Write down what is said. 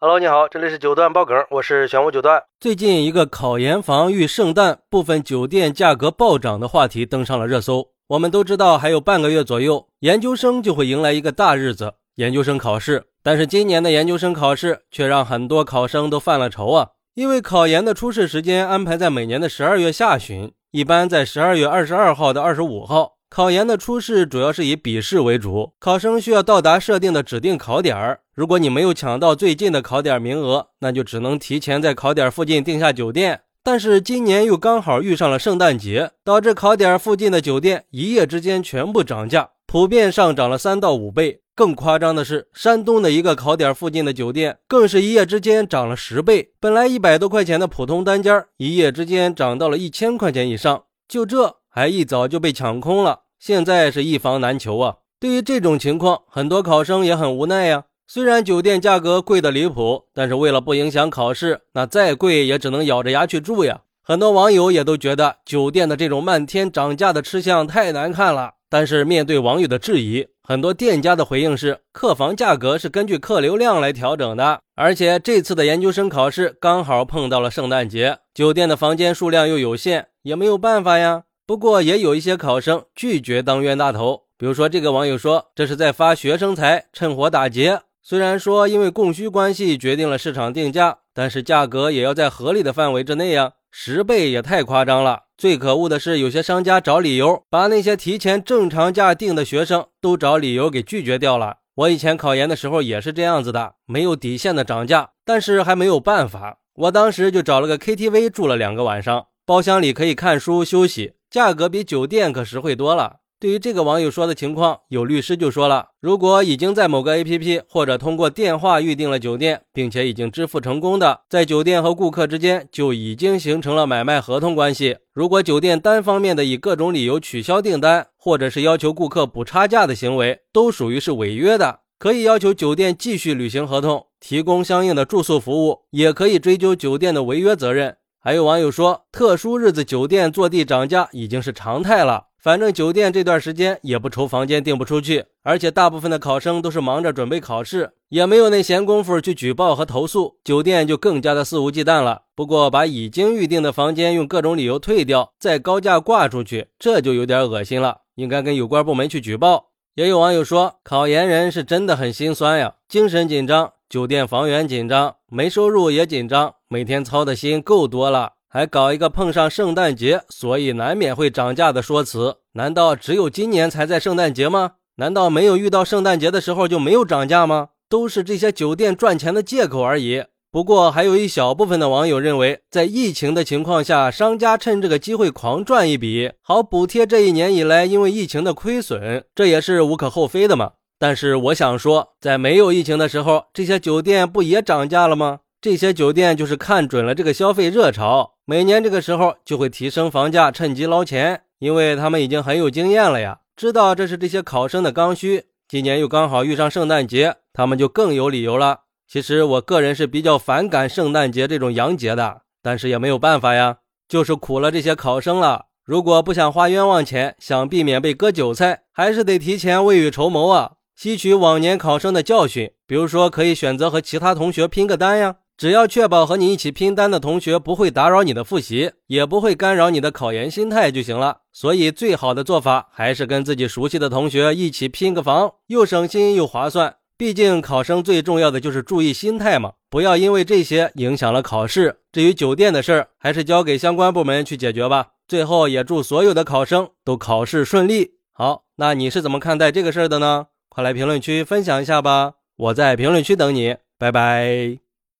Hello，你好，这里是九段爆梗，我是玄武九段。最近一个考研房遇圣诞，部分酒店价格暴涨的话题登上了热搜。我们都知道，还有半个月左右，研究生就会迎来一个大日子——研究生考试。但是今年的研究生考试却让很多考生都犯了愁啊，因为考研的初试时间安排在每年的十二月下旬，一般在十二月二十二号到二十五号。考研的初试主要是以笔试为主，考生需要到达设定的指定考点儿。如果你没有抢到最近的考点名额，那就只能提前在考点附近订下酒店。但是今年又刚好遇上了圣诞节，导致考点附近的酒店一夜之间全部涨价，普遍上涨了三到五倍。更夸张的是，山东的一个考点附近的酒店更是一夜之间涨了十倍，本来一百多块钱的普通单间，一夜之间涨到了一千块钱以上。就这。还一早就被抢空了，现在是一房难求啊！对于这种情况，很多考生也很无奈呀。虽然酒店价格贵得离谱，但是为了不影响考试，那再贵也只能咬着牙去住呀。很多网友也都觉得酒店的这种漫天涨价的吃相太难看了。但是面对网友的质疑，很多店家的回应是：客房价格是根据客流量来调整的，而且这次的研究生考试刚好碰到了圣诞节，酒店的房间数量又有限，也没有办法呀。不过也有一些考生拒绝当冤大头，比如说这个网友说这是在发学生财，趁火打劫。虽然说因为供需关系决定了市场定价，但是价格也要在合理的范围之内呀，十倍也太夸张了。最可恶的是有些商家找理由，把那些提前正常价定的学生都找理由给拒绝掉了。我以前考研的时候也是这样子的，没有底线的涨价，但是还没有办法，我当时就找了个 KTV 住了两个晚上，包厢里可以看书休息。价格比酒店可实惠多了。对于这个网友说的情况，有律师就说了：如果已经在某个 APP 或者通过电话预订了酒店，并且已经支付成功的，在酒店和顾客之间就已经形成了买卖合同关系。如果酒店单方面的以各种理由取消订单，或者是要求顾客补差价的行为，都属于是违约的，可以要求酒店继续履行合同，提供相应的住宿服务，也可以追究酒店的违约责任。还有网友说，特殊日子酒店坐地涨价已经是常态了。反正酒店这段时间也不愁房间订不出去，而且大部分的考生都是忙着准备考试，也没有那闲工夫去举报和投诉，酒店就更加的肆无忌惮了。不过，把已经预定的房间用各种理由退掉，再高价挂出去，这就有点恶心了，应该跟有关部门去举报。也有网友说，考研人是真的很心酸呀，精神紧张。酒店房源紧张，没收入也紧张，每天操的心够多了，还搞一个碰上圣诞节，所以难免会涨价的说辞。难道只有今年才在圣诞节吗？难道没有遇到圣诞节的时候就没有涨价吗？都是这些酒店赚钱的借口而已。不过，还有一小部分的网友认为，在疫情的情况下，商家趁这个机会狂赚一笔，好补贴这一年以来因为疫情的亏损，这也是无可厚非的嘛。但是我想说，在没有疫情的时候，这些酒店不也涨价了吗？这些酒店就是看准了这个消费热潮，每年这个时候就会提升房价，趁机捞钱。因为他们已经很有经验了呀，知道这是这些考生的刚需。今年又刚好遇上圣诞节，他们就更有理由了。其实我个人是比较反感圣诞节这种洋节的，但是也没有办法呀，就是苦了这些考生了。如果不想花冤枉钱，想避免被割韭菜，还是得提前未雨绸缪啊。吸取往年考生的教训，比如说可以选择和其他同学拼个单呀，只要确保和你一起拼单的同学不会打扰你的复习，也不会干扰你的考研心态就行了。所以最好的做法还是跟自己熟悉的同学一起拼个房，又省心又划算。毕竟考生最重要的就是注意心态嘛，不要因为这些影响了考试。至于酒店的事儿，还是交给相关部门去解决吧。最后也祝所有的考生都考试顺利。好，那你是怎么看待这个事儿的呢？快来评论区分享一下吧！我在评论区等你，拜拜。